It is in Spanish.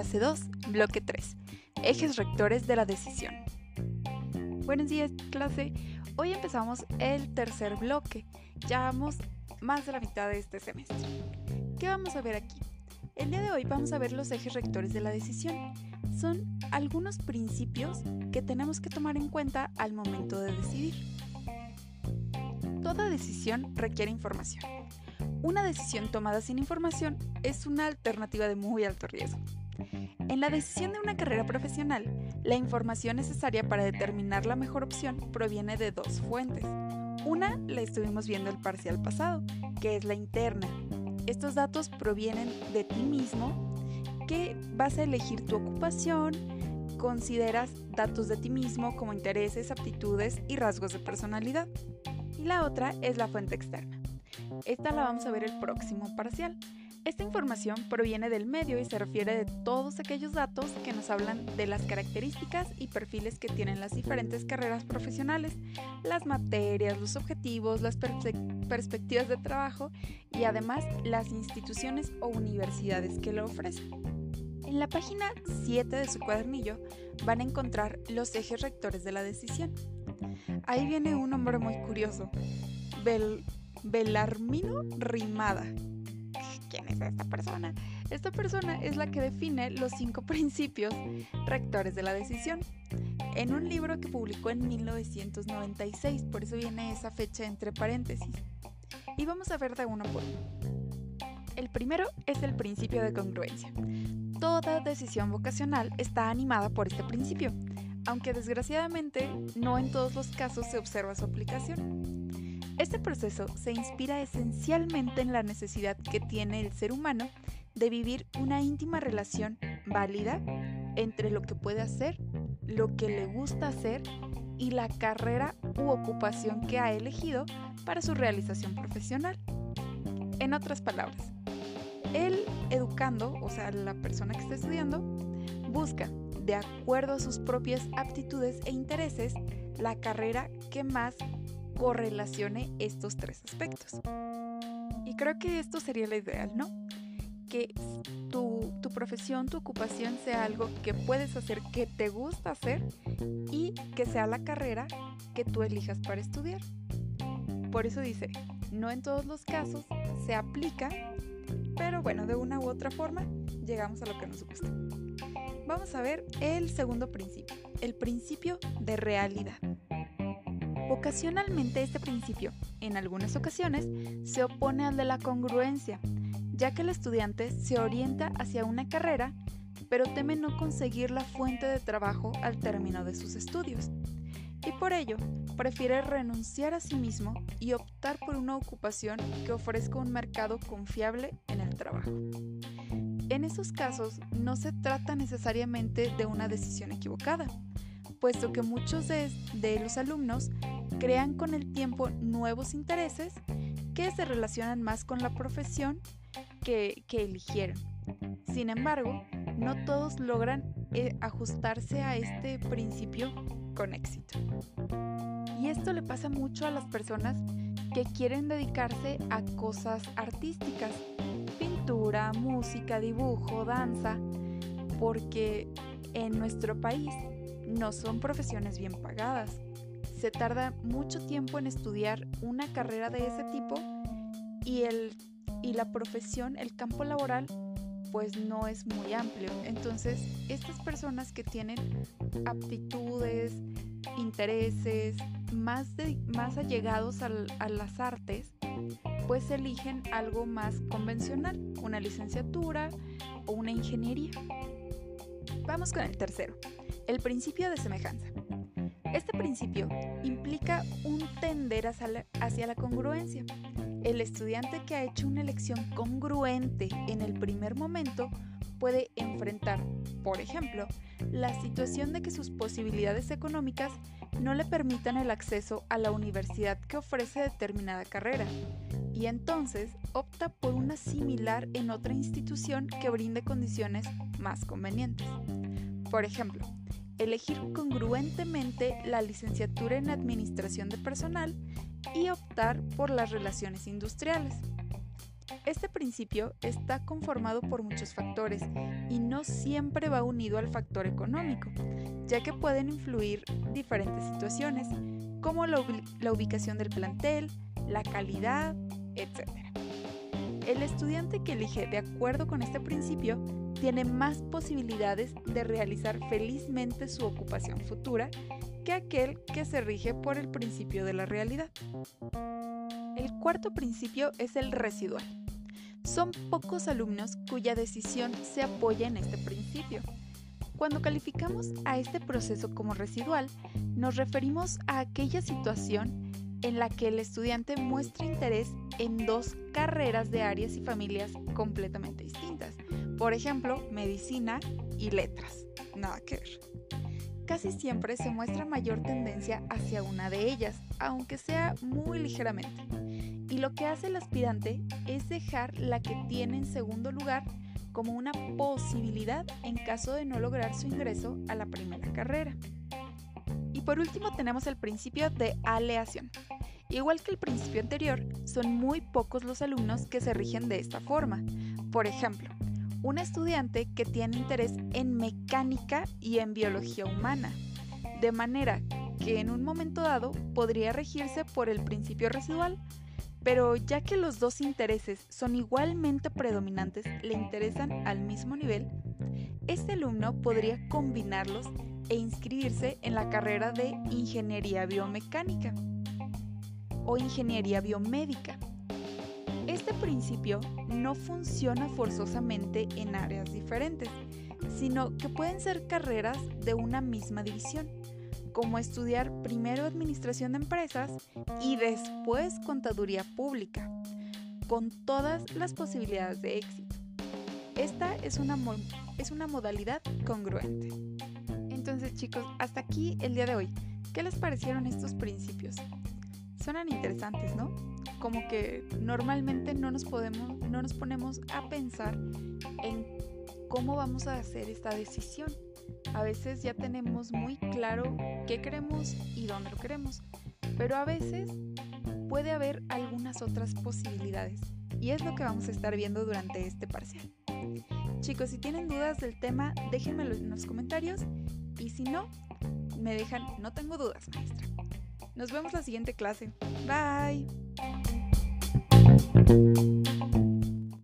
Clase 2, bloque 3. Ejes rectores de la decisión. Buenos días, clase. Hoy empezamos el tercer bloque. Ya vamos más de la mitad de este semestre. ¿Qué vamos a ver aquí? El día de hoy vamos a ver los ejes rectores de la decisión. Son algunos principios que tenemos que tomar en cuenta al momento de decidir. Toda decisión requiere información. Una decisión tomada sin información es una alternativa de muy alto riesgo. En la decisión de una carrera profesional, la información necesaria para determinar la mejor opción proviene de dos fuentes. Una la estuvimos viendo el parcial pasado, que es la interna. Estos datos provienen de ti mismo, que vas a elegir tu ocupación, consideras datos de ti mismo como intereses, aptitudes y rasgos de personalidad. Y la otra es la fuente externa. Esta la vamos a ver el próximo parcial. Esta información proviene del medio y se refiere de todos aquellos datos que nos hablan de las características y perfiles que tienen las diferentes carreras profesionales, las materias, los objetivos, las perspectivas de trabajo y además las instituciones o universidades que lo ofrecen. En la página 7 de su cuadernillo van a encontrar los ejes rectores de la decisión. Ahí viene un nombre muy curioso, Bel Belarmino Rimada. ¿Quién es esta persona? Esta persona es la que define los cinco principios rectores de la decisión en un libro que publicó en 1996, por eso viene esa fecha entre paréntesis. Y vamos a ver de uno por uno. El primero es el principio de congruencia. Toda decisión vocacional está animada por este principio, aunque desgraciadamente no en todos los casos se observa su aplicación. Este proceso se inspira esencialmente en la necesidad que tiene el ser humano de vivir una íntima relación válida entre lo que puede hacer, lo que le gusta hacer y la carrera u ocupación que ha elegido para su realización profesional. En otras palabras, el educando, o sea, la persona que está estudiando, busca, de acuerdo a sus propias aptitudes e intereses, la carrera que más correlacione estos tres aspectos. Y creo que esto sería lo ideal, ¿no? Que tu, tu, profesión, tu ocupación sea algo que puedes hacer, que te gusta hacer y que sea la carrera que tú elijas para estudiar. Por eso dice, no en todos los casos se aplica, pero bueno, de una u otra forma llegamos a lo que nos gusta. Vamos a ver el segundo principio, el principio de realidad. Ocasionalmente este principio, en algunas ocasiones, se opone al de la congruencia, ya que el estudiante se orienta hacia una carrera, pero teme no conseguir la fuente de trabajo al término de sus estudios, y por ello prefiere renunciar a sí mismo y optar por una ocupación que ofrezca un mercado confiable en el trabajo. En esos casos no se trata necesariamente de una decisión equivocada, puesto que muchos de, los alumnos crean con el tiempo nuevos intereses que se relacionan más con la profesión que, eligieron. Sin embargo, no todos logran eh, ajustarse a este principio con éxito. Y esto le pasa mucho a las personas que quieren dedicarse a cosas artísticas, pintura, música, dibujo, danza, porque en nuestro país no son profesiones bien pagadas. Se tarda mucho tiempo en estudiar una carrera de ese tipo y, el, y la profesión, el campo laboral, pues no es muy amplio. Entonces, estas personas que tienen aptitudes, intereses más, de, más allegados a las artes, pues eligen algo más convencional, una licenciatura o una ingeniería. Vamos con el tercero, el principio de semejanza. Este principio implica un tender hacia la, congruencia. El estudiante que ha hecho una elección congruente en el primer momento puede enfrentar, por ejemplo, la situación de que sus posibilidades económicas no le permitan el acceso a la universidad que ofrece determinada carrera, y entonces opta por una similar en otra institución que brinde condiciones más convenientes. Por ejemplo, elegir congruentemente la licenciatura en Administración de Personal y optar por las relaciones industriales. Este principio está conformado por muchos factores y no siempre va unido al factor económico, ya que pueden influir diferentes situaciones, como la, ubicación del plantel, la calidad, etc. El estudiante que elige de acuerdo con este principio tiene más posibilidades de realizar felizmente su ocupación futura que aquel que se rige por el principio de la realidad. El cuarto principio es el residual. Son pocos alumnos cuya decisión se apoya en este principio. Cuando calificamos a este proceso como residual, nos referimos a aquella situación en la que el estudiante muestra interés en dos carreras de áreas y familias completamente distintas. Por ejemplo, medicina y letras. Nada que ver. Casi siempre se muestra mayor tendencia hacia una de ellas, aunque sea muy ligeramente. Y lo que hace el aspirante es dejar la que tiene en segundo lugar como una posibilidad en caso de no lograr su ingreso a la primera carrera. Y por último tenemos el principio de aleación. Igual que el principio anterior, son muy pocos los alumnos que se rigen de esta forma. Por ejemplo, un estudiante que tiene interés en mecánica y en biología humana, de manera que en un momento dado podría regirse por el principio residual, pero ya que los dos intereses son igualmente predominantes, le interesan al mismo nivel, este alumno podría combinarlos e inscribirse en la carrera de ingeniería biomecánica o ingeniería biomédica. Este principio no funciona forzosamente en áreas diferentes, sino que pueden ser carreras de una misma división como estudiar primero administración de empresas y después contaduría pública, con todas las posibilidades de éxito. Esta es una, es una modalidad congruente. Entonces chicos, hasta aquí el día de hoy. ¿Qué les parecieron estos principios? Suenan interesantes, ¿no? Como que normalmente no nos podemos, no nos ponemos a pensar en cómo vamos a hacer esta decisión a veces ya tenemos muy claro qué queremos y dónde lo queremos, pero a veces puede haber algunas otras posibilidades y es lo que vamos a estar viendo durante este parcial. Chicos, si tienen dudas del tema, déjenmelo en los comentarios y si no, me dejan, no tengo dudas, maestra. Nos vemos la siguiente clase. Bye. Thank you.